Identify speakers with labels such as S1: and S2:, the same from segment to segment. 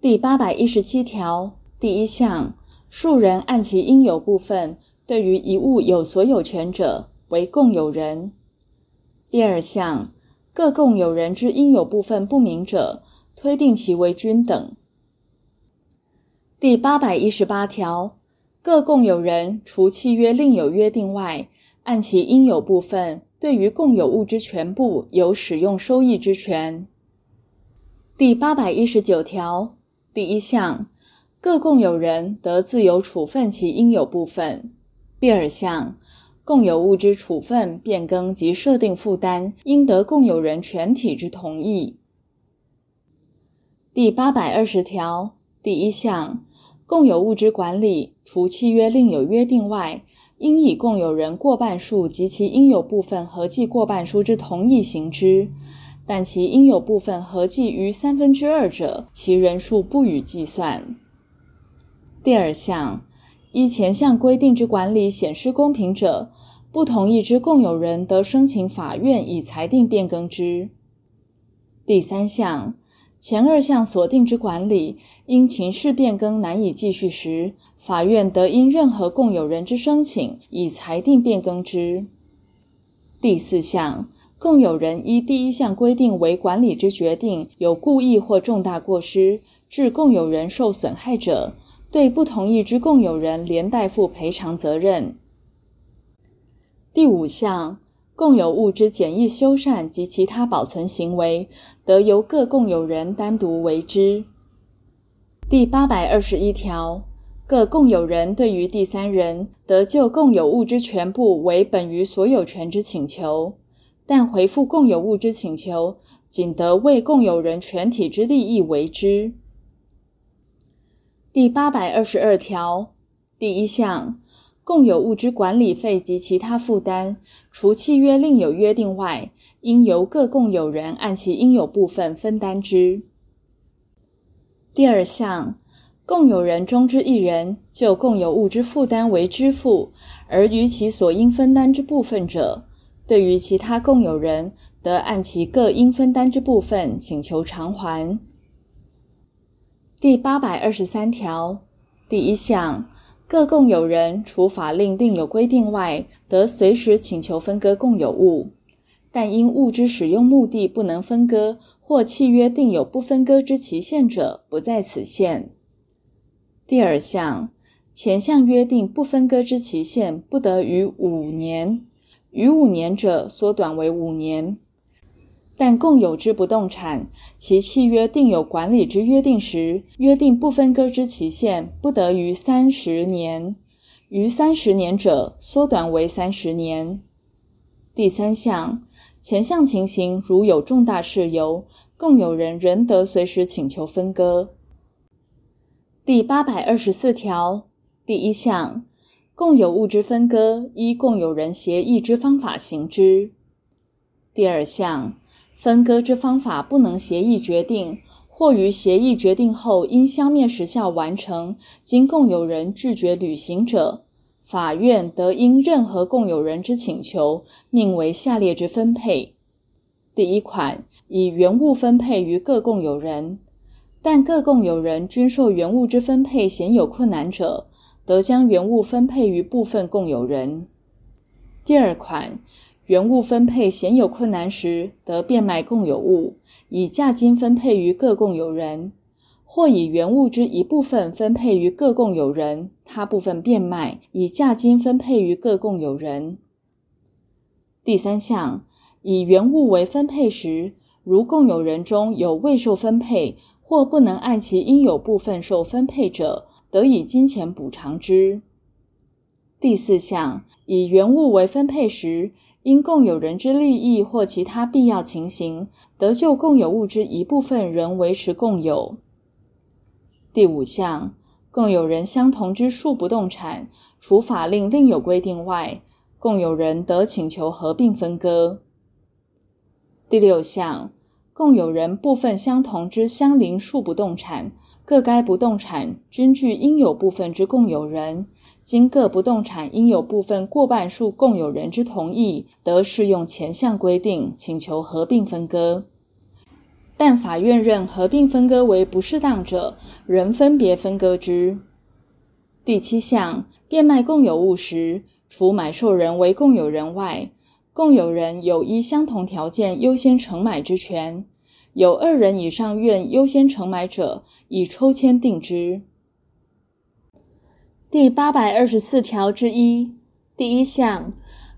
S1: 第八百一十七条第一项，数人按其应有部分对于一物有所有权者，为共有人。第二项，各共有人之应有部分不明者，推定其为均等。第八百一十八条，各共有人除契约另有约定外，按其应有部分，对于共有物之全部有使用收益之权。第八百一十九条第一项，各共有人得自由处分其应有部分。第二项，共有物之处分、变更及设定负担，应得共有人全体之同意。第八百二十条第一项，共有物之管理，除契约另有约定外，应以共有人过半数及其应有部分合计过半数之同意行之，但其应有部分合计逾三分之二者，其人数不予计算。第二项，依前项规定之管理显失公平者，不同意之共有人得申请法院以裁定变更之。第三项。前二项所定之管理，因情势变更难以继续时，法院得因任何共有人之申请，以裁定变更之。第四项，共有人依第一项规定为管理之决定，有故意或重大过失，致共有人受损害者，对不同意之共有人连带负赔偿责任。第五项。共有物之简易修缮及其他保存行为，得由各共有人单独为之。第八百二十一条，各共有人对于第三人得就共有物之全部为本于所有权之请求，但回复共有物之请求，仅得为共有人全体之利益为之。第八百二十二条第一项。共有物之管理费及其他负担，除契约另有约定外，应由各共有人按其应有部分分担之。第二项，共有人中之一人就共有物之负担为支付，而逾其所应分担之部分者，对于其他共有人，得按其各应分担之部分请求偿还。第八百二十三条第一项。各共有人除法令另有规定外，得随时请求分割共有物，但因物之使用目的不能分割，或契约定有不分割之期限者，不在此限。第二项，前项约定不分割之期限不得逾五年，逾五年者缩短为五年。但共有之不动产，其契约定有管理之约定时，约定不分割之期限不得逾三十年，逾三十年者缩短为三十年。第三项，前项情形如有重大事由，共有人仍得随时请求分割。第八百二十四条第一项，共有物之分割，依共有人协议之方法行之。第二项。分割之方法不能协议决定，或于协议决定后因消灭时效完成，经共有人拒绝履行者，法院得因任何共有人之请求，命为下列之分配：第一款，以原物分配于各共有人，但各共有人均受原物之分配显有困难者，得将原物分配于部分共有人。第二款。原物分配显有困难时，得变卖共有物，以价金分配于各共有人，或以原物之一部分分配于各共有人，他部分变卖，以价金分配于各共有人。第三项，以原物为分配时，如共有人中有未受分配或不能按其应有部分受分配者，得以金钱补偿之。第四项，以原物为分配时，因共有人之利益或其他必要情形，得就共有物之一部分仍维持共有。第五项，共有人相同之数不动产，除法令另有规定外，共有人得请求合并分割。第六项，共有人部分相同之相邻数不动产，各该不动产均具应有部分之共有人。经各不动产应有部分过半数共有人之同意，得适用前项规定，请求合并分割。但法院认合并分割为不适当者，仍分别分割之。第七项，变卖共有物时，除买受人为共有人外，共有人有依相同条件优先承买之权。有二人以上愿优先承买者，以抽签定之。第八百二十四条之一第一项。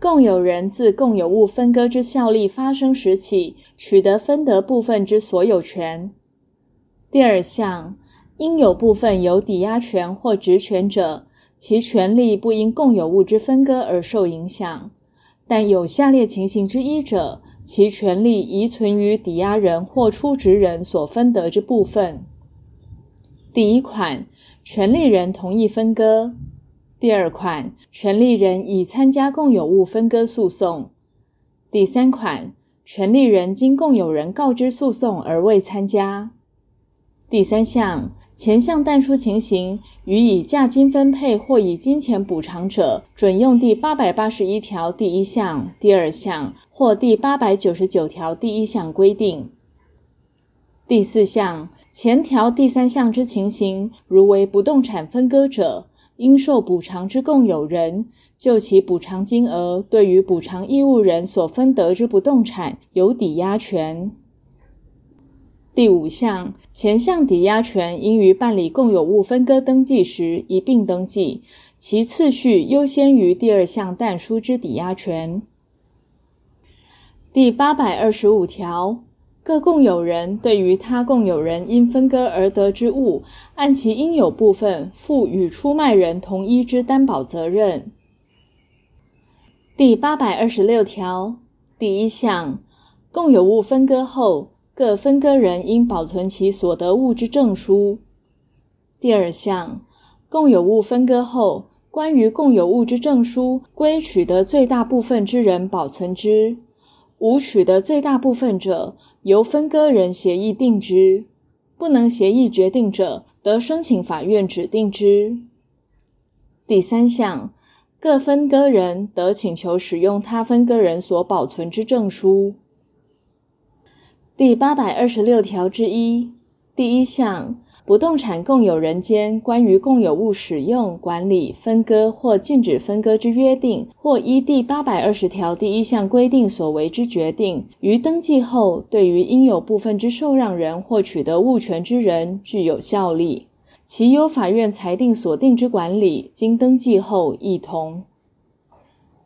S1: 共有人自共有物分割之效力发生时起，取得分得部分之所有权。第二项，应有部分有抵押权或质权者，其权利不因共有物之分割而受影响，但有下列情形之一者，其权利宜存于抵押人或出质人所分得之部分。第一款，权利人同意分割。第二款，权利人已参加共有物分割诉讼；第三款，权利人经共有人告知诉讼而未参加。第三项，前项但书情形，予以价金分配或以金钱补偿者，准用第八百八十一条第一项、第二项或第八百九十九条第一项规定。第四项，前条第三项之情形，如为不动产分割者。应受补偿之共有人，就其补偿金额，对于补偿义务人所分得之不动产有抵押权。第五项，前项抵押权应于办理共有物分割登记时一并登记，其次序优先于第二项但书之抵押权。第八百二十五条。各共有人对于他共有人因分割而得之物，按其应有部分负与出卖人同一之担保责任。第八百二十六条第一项，共有物分割后，各分割人应保存其所得物之证书。第二项，共有物分割后，关于共有物之证书归取得最大部分之人保存之。无取得最大部分者，由分割人协议定之；不能协议决定者，得申请法院指定之。第三项，各分割人得请求使用他分割人所保存之证书。第八百二十六条之一第一项。不动产共有人间关于共有物使用、管理、分割或禁止分割之约定，或依第八百二十条第一项规定所为之决定，于登记后对于应有部分之受让人或取得物权之人具有效力。其由法院裁定所定之管理，经登记后亦同。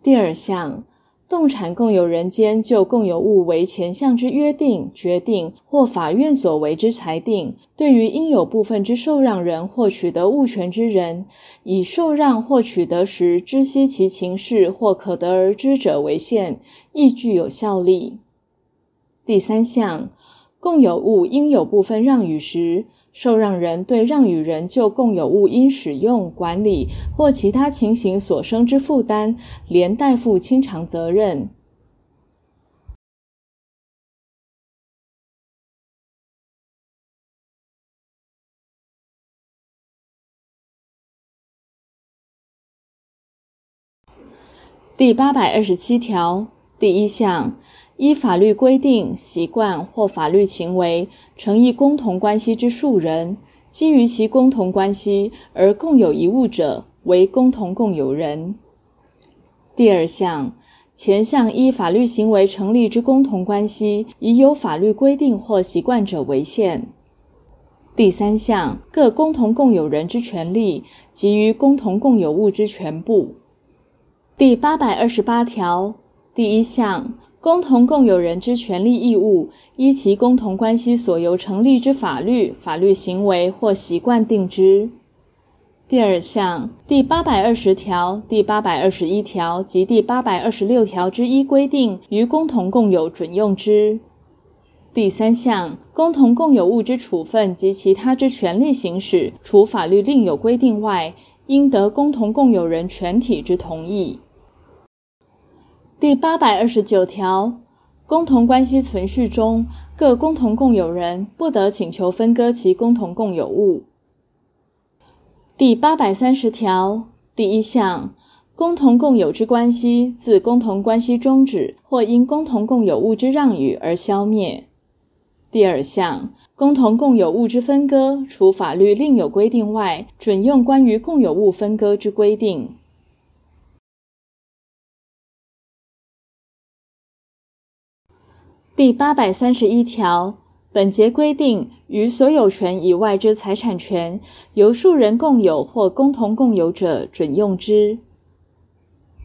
S1: 第二项。动产共有人间就共有物为前项之约定、决定或法院所为之裁定，对于应有部分之受让人或取得物权之人，以受让或取得时知悉其情事或可得而知者为限，亦具有效力。第三项，共有物应有部分让与时，受让人对让与人就共有物因使用、管理或其他情形所生之负担，连带负清偿责任。第八百二十七条第一项。依法律规定、习惯或法律行为，成一共同关系之数人，基于其共同关系而共有一物者，为共同共有人。第二项，前项依法律行为成立之共同关系，以有法律规定或习惯者为限。第三项，各共同共有人之权利，基于共同共有物之全部。第八百二十八条第一项。共同共有人之权利义务，依其共同关系所由成立之法律、法律行为或习惯定之。第二项，第八百二十条、第八百二十一条及第八百二十六条之一规定，于共同共有准用之。第三项，共同共有物之处分及其他之权利行使，除法律另有规定外，应得共同共有人全体之同意。第八百二十九条，共同关系存续中，各共同共有人不得请求分割其共同共有物。第八百三十条第一项，共同共有之关系自共同关系终止或因共同共有物之让与而消灭。第二项，共同共有物之分割，除法律另有规定外，准用关于共有物分割之规定。第八百三十一条，本节规定，于所有权以外之财产权，由数人共有或共同共有者准用之。